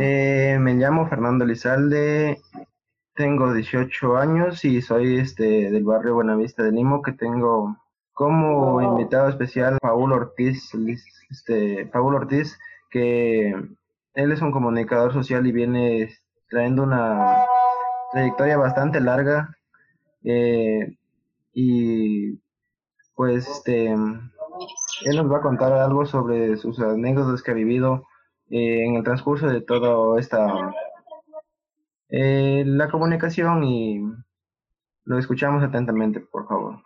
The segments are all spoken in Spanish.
Eh, me llamo Fernando Lizalde, tengo 18 años y soy este del barrio Buenavista de Limo, que tengo como invitado especial Paul Ortiz, este, Paul Ortiz, que él es un comunicador social y viene trayendo una trayectoria bastante larga eh, y pues este él nos va a contar algo sobre sus anécdotas que ha vivido eh, en el transcurso de toda esta eh, la comunicación y lo escuchamos atentamente por favor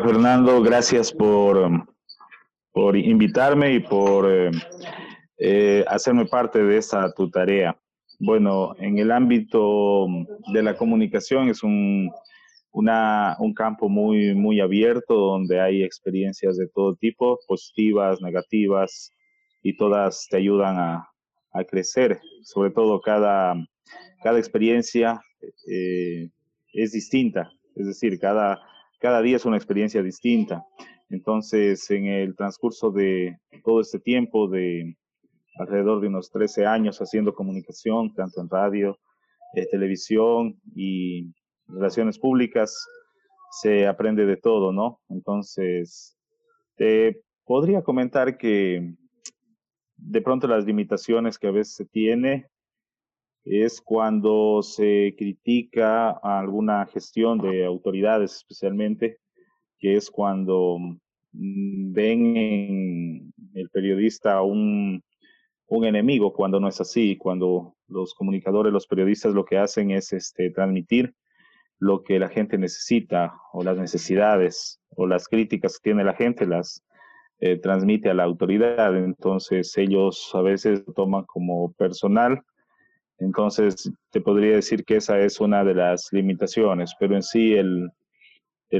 Fernando, gracias por, por invitarme y por eh, eh, hacerme parte de esta tu tarea. Bueno, en el ámbito de la comunicación es un, un campo muy, muy abierto donde hay experiencias de todo tipo, positivas, negativas, y todas te ayudan a, a crecer. Sobre todo cada, cada experiencia eh, es distinta, es decir, cada cada día es una experiencia distinta. Entonces, en el transcurso de todo este tiempo, de alrededor de unos 13 años haciendo comunicación, tanto en radio, eh, televisión y relaciones públicas, se aprende de todo, ¿no? Entonces, te podría comentar que de pronto las limitaciones que a veces se tiene es cuando se critica alguna gestión de autoridades especialmente, que es cuando mm, ven en el periodista un, un enemigo, cuando no es así, cuando los comunicadores, los periodistas lo que hacen es este, transmitir lo que la gente necesita o las necesidades o las críticas que tiene la gente, las eh, transmite a la autoridad. Entonces ellos a veces toman como personal entonces, te podría decir que esa es una de las limitaciones, pero en sí el,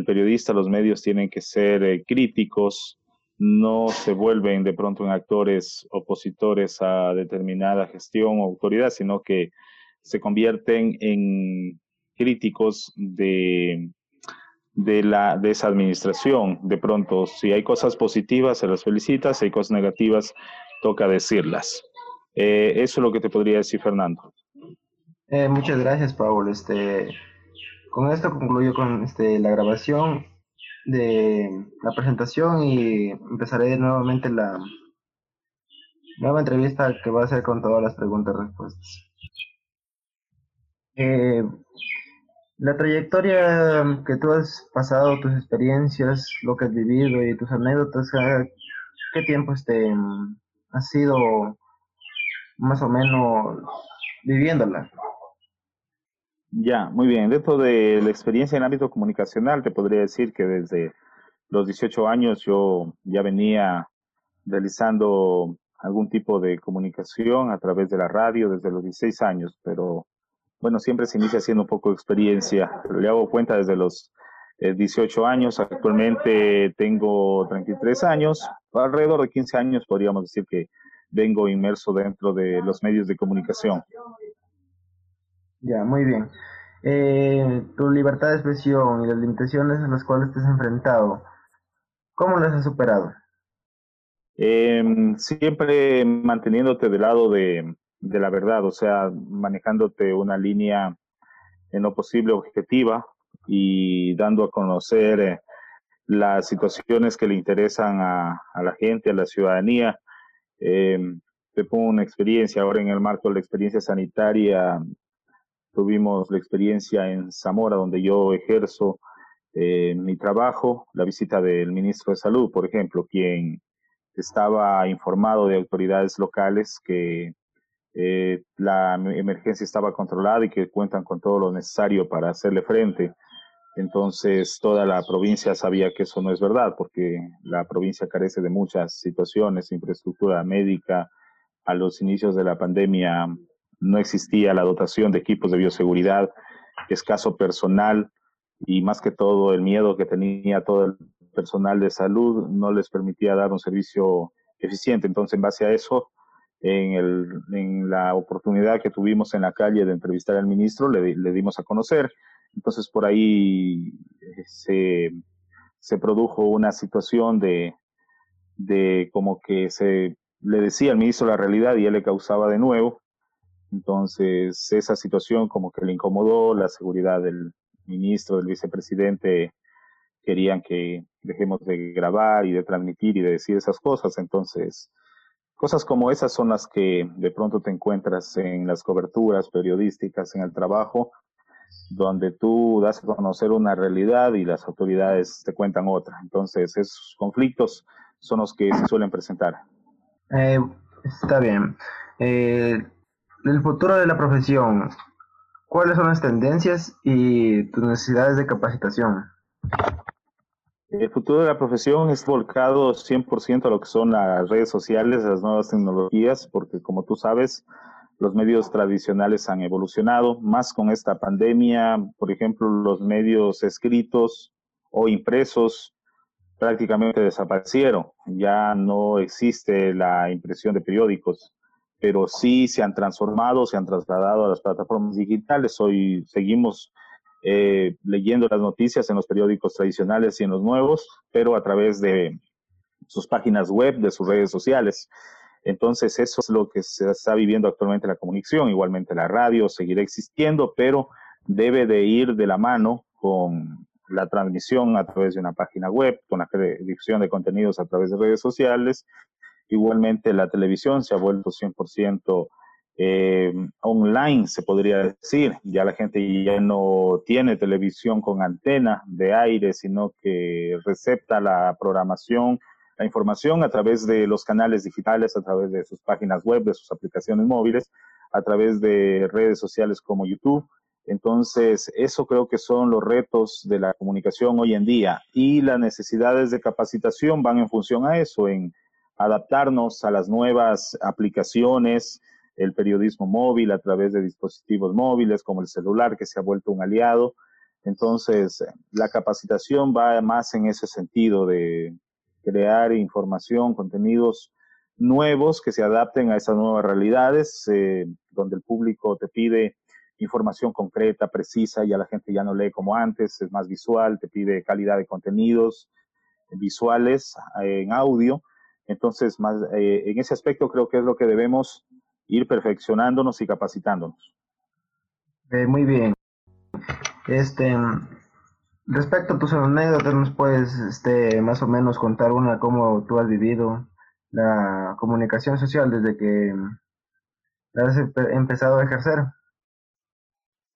periodista, los medios tienen que ser eh, críticos, no se vuelven de pronto en actores opositores a determinada gestión o autoridad, sino que se convierten en críticos de, de, la, de esa administración. De pronto, si hay cosas positivas, se las felicita, si hay cosas negativas, toca decirlas. Eh, eso es lo que te podría decir, Fernando. Eh, muchas gracias, Paul. Este, con esto concluyo con este, la grabación de la presentación y empezaré nuevamente la nueva entrevista que va a ser con todas las preguntas y respuestas. Eh, la trayectoria que tú has pasado, tus experiencias, lo que has vivido y tus anécdotas, ¿qué tiempo este, ha sido más o menos viviéndola. Ya, muy bien. Dentro de la experiencia en ámbito comunicacional, te podría decir que desde los 18 años yo ya venía realizando algún tipo de comunicación a través de la radio desde los 16 años, pero bueno, siempre se inicia haciendo un poco de experiencia. Le hago cuenta desde los 18 eh, años, actualmente tengo 33 años, alrededor de 15 años podríamos decir que vengo inmerso dentro de los medios de comunicación. Ya, muy bien. Eh, tu libertad de expresión y las limitaciones a las cuales te has enfrentado, ¿cómo las has superado? Em, siempre manteniéndote del lado de, la verdad, o sea, manejándote una línea en lo posible objetiva y dando a conocer eh, las situaciones que le interesan a, la gente, a la ciudadanía, eh, te pongo una experiencia. Ahora en el marco de la experiencia sanitaria, tuvimos la experiencia en Zamora, donde yo ejerzo eh, mi trabajo, la visita del ministro de Salud, por ejemplo, quien estaba informado de autoridades locales que eh, la emergencia estaba controlada y que cuentan con todo lo necesario para hacerle frente. Entonces, toda la provincia sabía que eso no es verdad, porque la provincia carece de muchas situaciones, infraestructura médica. A los inicios de la pandemia no existía la dotación de equipos de bioseguridad, escaso personal y más que todo el miedo que tenía todo el personal de salud no les permitía dar un servicio eficiente. Entonces, en base a eso, en, el, la oportunidad que tuvimos en la calle de entrevistar al ministro, le, dimos a conocer entonces por ahí eh, se, se produjo una situación de, de como que se le decía al ministro la realidad y él le causaba de nuevo. Entonces esa situación como que le incomodó, la seguridad del ministro, del vicepresidente querían que dejemos de grabar y de transmitir y de decir esas cosas. Entonces, cosas como esas son las que de pronto te encuentras en las coberturas periodísticas, en el trabajo, donde tú das a conocer una realidad y las autoridades te cuentan otra. Entonces, esos conflictos son los que se suelen presentar. Eh, está bien. Eh, el futuro de la profesión, ¿cuáles son las tendencias y tus necesidades de capacitación? El futuro de la profesión es volcado 100% a lo que son las redes sociales, las nuevas tecnologías, porque como tú sabes, los medios tradicionales han evolucionado, más con esta pandemia, por ejemplo, los medios escritos o impresos prácticamente desaparecieron, ya no existe la impresión de periódicos, pero sí se han transformado, se han trasladado a las plataformas digitales. Hoy seguimos eh, leyendo las noticias en los periódicos tradicionales y en los nuevos, pero a través de sus páginas web, de sus redes sociales. Entonces, eso es lo que se está viviendo actualmente la comunicación. Igualmente la radio seguirá existiendo, pero debe de ir de la mano con la transmisión a través de una página web, con la difusión de contenidos a través de redes sociales. Igualmente la televisión se ha vuelto 100% eh, online, se podría decir. Ya la gente ya no tiene televisión con antena de aire, sino que recepta la programación la información a través de los canales digitales, a través de sus páginas web, de sus aplicaciones móviles, a través de redes sociales como YouTube. Entonces, eso creo que son los retos de la comunicación hoy en día y las necesidades de capacitación van en función a eso, en adaptarnos a las nuevas aplicaciones, el periodismo móvil a través de dispositivos móviles como el celular que se ha vuelto un aliado. Entonces, la capacitación va más en ese sentido de crear información, contenidos nuevos que se adapten a esas nuevas realidades, eh, donde el público te pide información concreta, precisa, ya la gente ya no lee como antes, es más visual, te pide calidad de contenidos visuales eh, en audio. Entonces, más, eh, en ese aspecto creo que es lo que debemos ir perfeccionándonos y capacitándonos. muy bien. Este, Respecto a tus anécdotas, ¿nos puedes este, más o menos contar una cómo tú has vivido la comunicación social desde que has empezado a ejercer?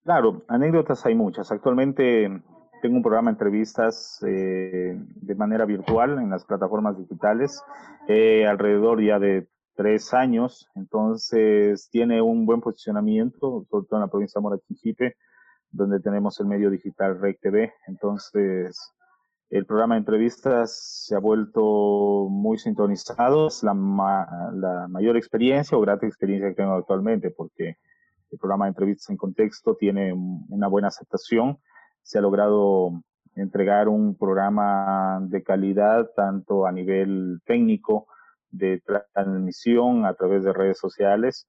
Claro, anécdotas hay muchas. Actualmente tengo un programa de entrevistas eh, de manera virtual en las plataformas digitales, eh, alrededor ya de tres años, entonces tiene un buen posicionamiento, sobre todo en la provincia de Mora donde tenemos el medio digital Rec TV. Entonces, el programa de entrevistas se ha vuelto muy sintonizado. Es la, la mayor experiencia o grata experiencia que tengo actualmente, porque el programa de entrevistas en contexto tiene una buena aceptación. Se ha logrado entregar un programa de calidad tanto a nivel técnico de transmisión a través de redes sociales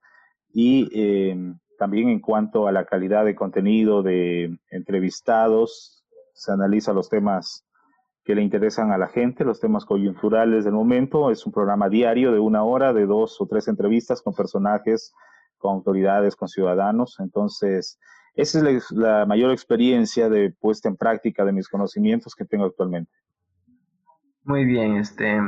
y eh, también en cuanto a la calidad de contenido de entrevistados, se analiza los temas que le interesan a la gente, los temas coyunturales del momento. Es un programa diario de una hora, de dos o tres entrevistas con personajes, con autoridades, con ciudadanos. Entonces, esa es la, mayor experiencia de puesta en práctica de mis conocimientos que tengo actualmente. Muy bien, este.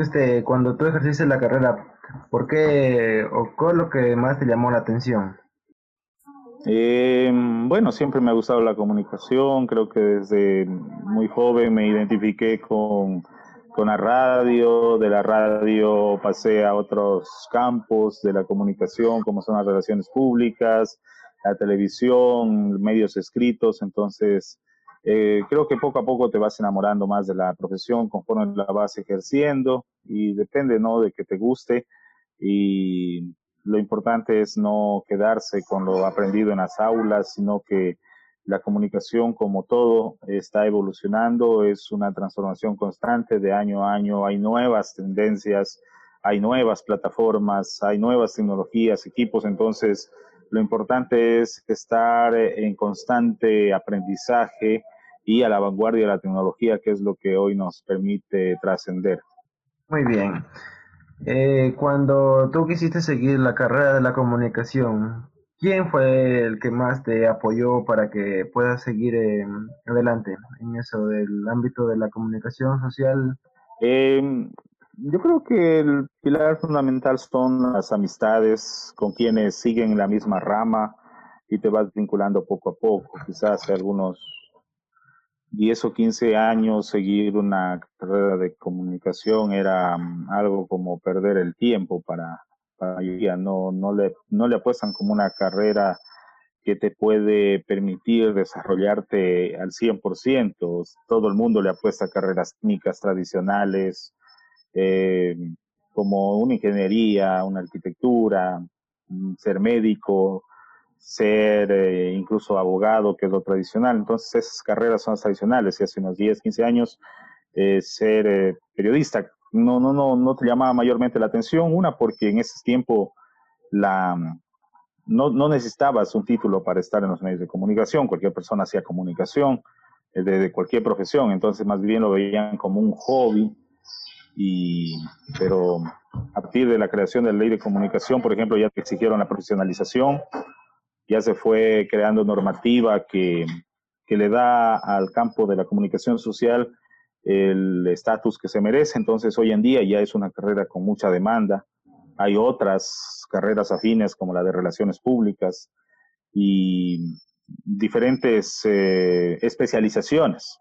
este, cuando tú ejerciste la carrera, ¿por qué o qué es lo que más te llamó la atención? Eh, bueno, siempre me ha gustado la comunicación, creo que desde muy joven me identifiqué con, con la radio, de la radio pasé a otros campos de la comunicación, como son las relaciones públicas, la televisión, medios escritos, entonces eh, creo que poco a poco te vas enamorando más de la profesión conforme la vas ejerciendo y depende, ¿no?, de que te guste y lo importante es no quedarse con lo aprendido en las aulas, sino que la comunicación como todo está evolucionando, es una transformación constante de año a año, hay nuevas tendencias, hay nuevas plataformas, hay nuevas tecnologías, equipos, entonces lo importante es estar en constante aprendizaje y a la vanguardia de la tecnología, que es lo que hoy nos permite trascender. Muy bien. Eh, cuando tú quisiste seguir la carrera de la comunicación, ¿quién fue el que más te apoyó para que puedas seguir adelante en eso del ámbito de la comunicación social? Em, yo creo que el pilar fundamental son las amistades con quienes siguen la misma rama y te vas vinculando poco a poco. Quizás algunos 10 o 15 años seguir una carrera de comunicación era mm, algo como perder el tiempo para, mayoría. No, no, le, apuestan como una carrera que te puede permitir desarrollarte al 100%. Todo el mundo le apuesta a carreras técnicas tradicionales, eh, como una ingeniería, una arquitectura, mm, ser médico, ser eh, incluso abogado, que es lo tradicional. Entonces esas carreras son las tradicionales y hace unos 10, 15 años eh, ser periodista no, no, no, no te llamaba mayormente la atención. Una, porque en ese tiempo la, no, no necesitabas un título para estar en los medios de comunicación. Cualquier persona hacía comunicación de, cualquier profesión. Entonces más bien lo veían como un hobby. Y, pero a partir de la creación de la ley de comunicación, por ejemplo, ya te exigieron la profesionalización ya se fue creando normativa que, que le da al campo de la comunicación social el estatus que se merece. Entonces, hoy en día ya es una carrera con mucha demanda. Hay otras carreras afines como la de relaciones públicas y diferentes eh, especializaciones.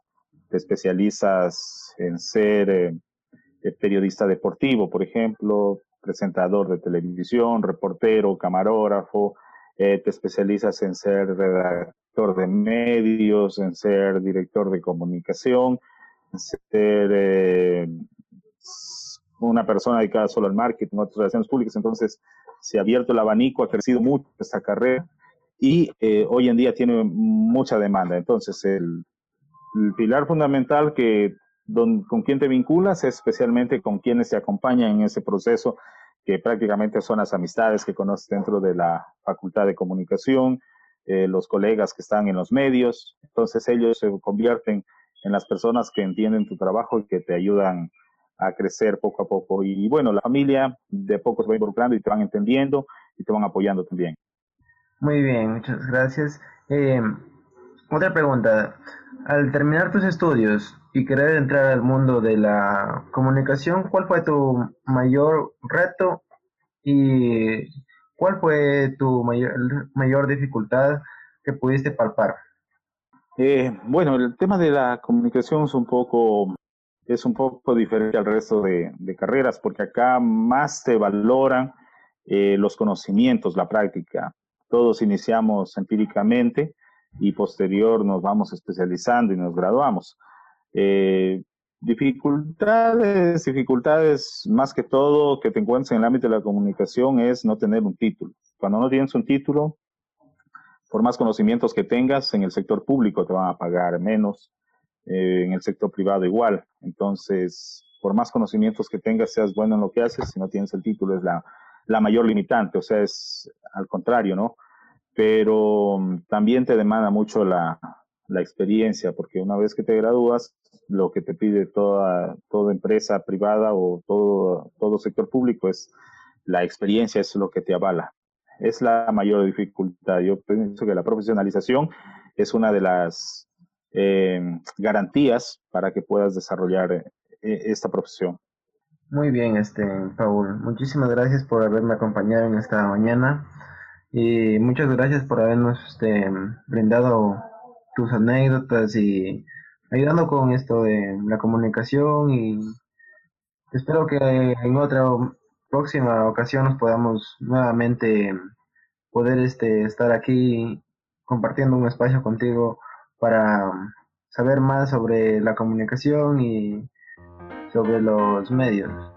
Te especializas en ser eh, periodista deportivo, por ejemplo, presentador de televisión, reportero, camarógrafo, eh, te especializas en ser redactor de medios, en ser director de comunicación, ser eh, una persona dedicada solo al marketing, otras relaciones públicas. Entonces, se ha abierto el abanico, ha crecido mucho esta carrera y eh, hoy en día tiene mucha demanda. Entonces, el, pilar fundamental que con quien te vinculas, especialmente con quienes te acompañan en ese proceso que prácticamente son las amistades que conoces dentro de la Facultad de Comunicación, eh, los colegas que están en los medios. Entonces ellos se convierten en las personas que entienden tu trabajo y que te ayudan a crecer poco a poco. Y, bueno, la familia de poco se va involucrando y te van entendiendo y te van apoyando también. Muy bien, muchas gracias. Eh, otra pregunta. Al terminar tus estudios y querer entrar al mundo de la comunicación, ¿cuál fue tu mayor reto y cuál fue tu mayor, mayor dificultad que pudiste palpar? Eh, bueno, el tema de la comunicación es un poco es un poco diferente al resto de, carreras porque acá más te valoran eh, los conocimientos, la práctica. Todos iniciamos empíricamente y posterior nos vamos especializando y nos graduamos. Eh, dificultades, dificultades más que todo que te encuentres en el ámbito de la comunicación es no tener un título. Cuando no tienes un título, por más conocimientos que tengas, en el sector público te van a pagar menos, eh, en el sector privado igual. Entonces, por más conocimientos que tengas, seas bueno en lo que haces, si no tienes el título es la, mayor limitante, o sea, es al contrario, ¿no? pero mm, también te demanda mucho la, experiencia, porque una vez que te gradúas, lo que te pide toda, toda empresa privada o todo sector público es la experiencia, es lo que te avala. Es la mayor dificultad. Yo pienso que la profesionalización es una de las eh, garantías para que puedas desarrollar eh, esta profesión. Muy bien, este, Paul. Muchísimas gracias por haberme acompañado en esta mañana y muchas gracias por habernos este, brindado tus anécdotas y ayudando con esto de la comunicación y espero que en otra próxima ocasión nos podamos nuevamente poder este, estar aquí compartiendo un espacio contigo para saber más sobre la comunicación y sobre los medios.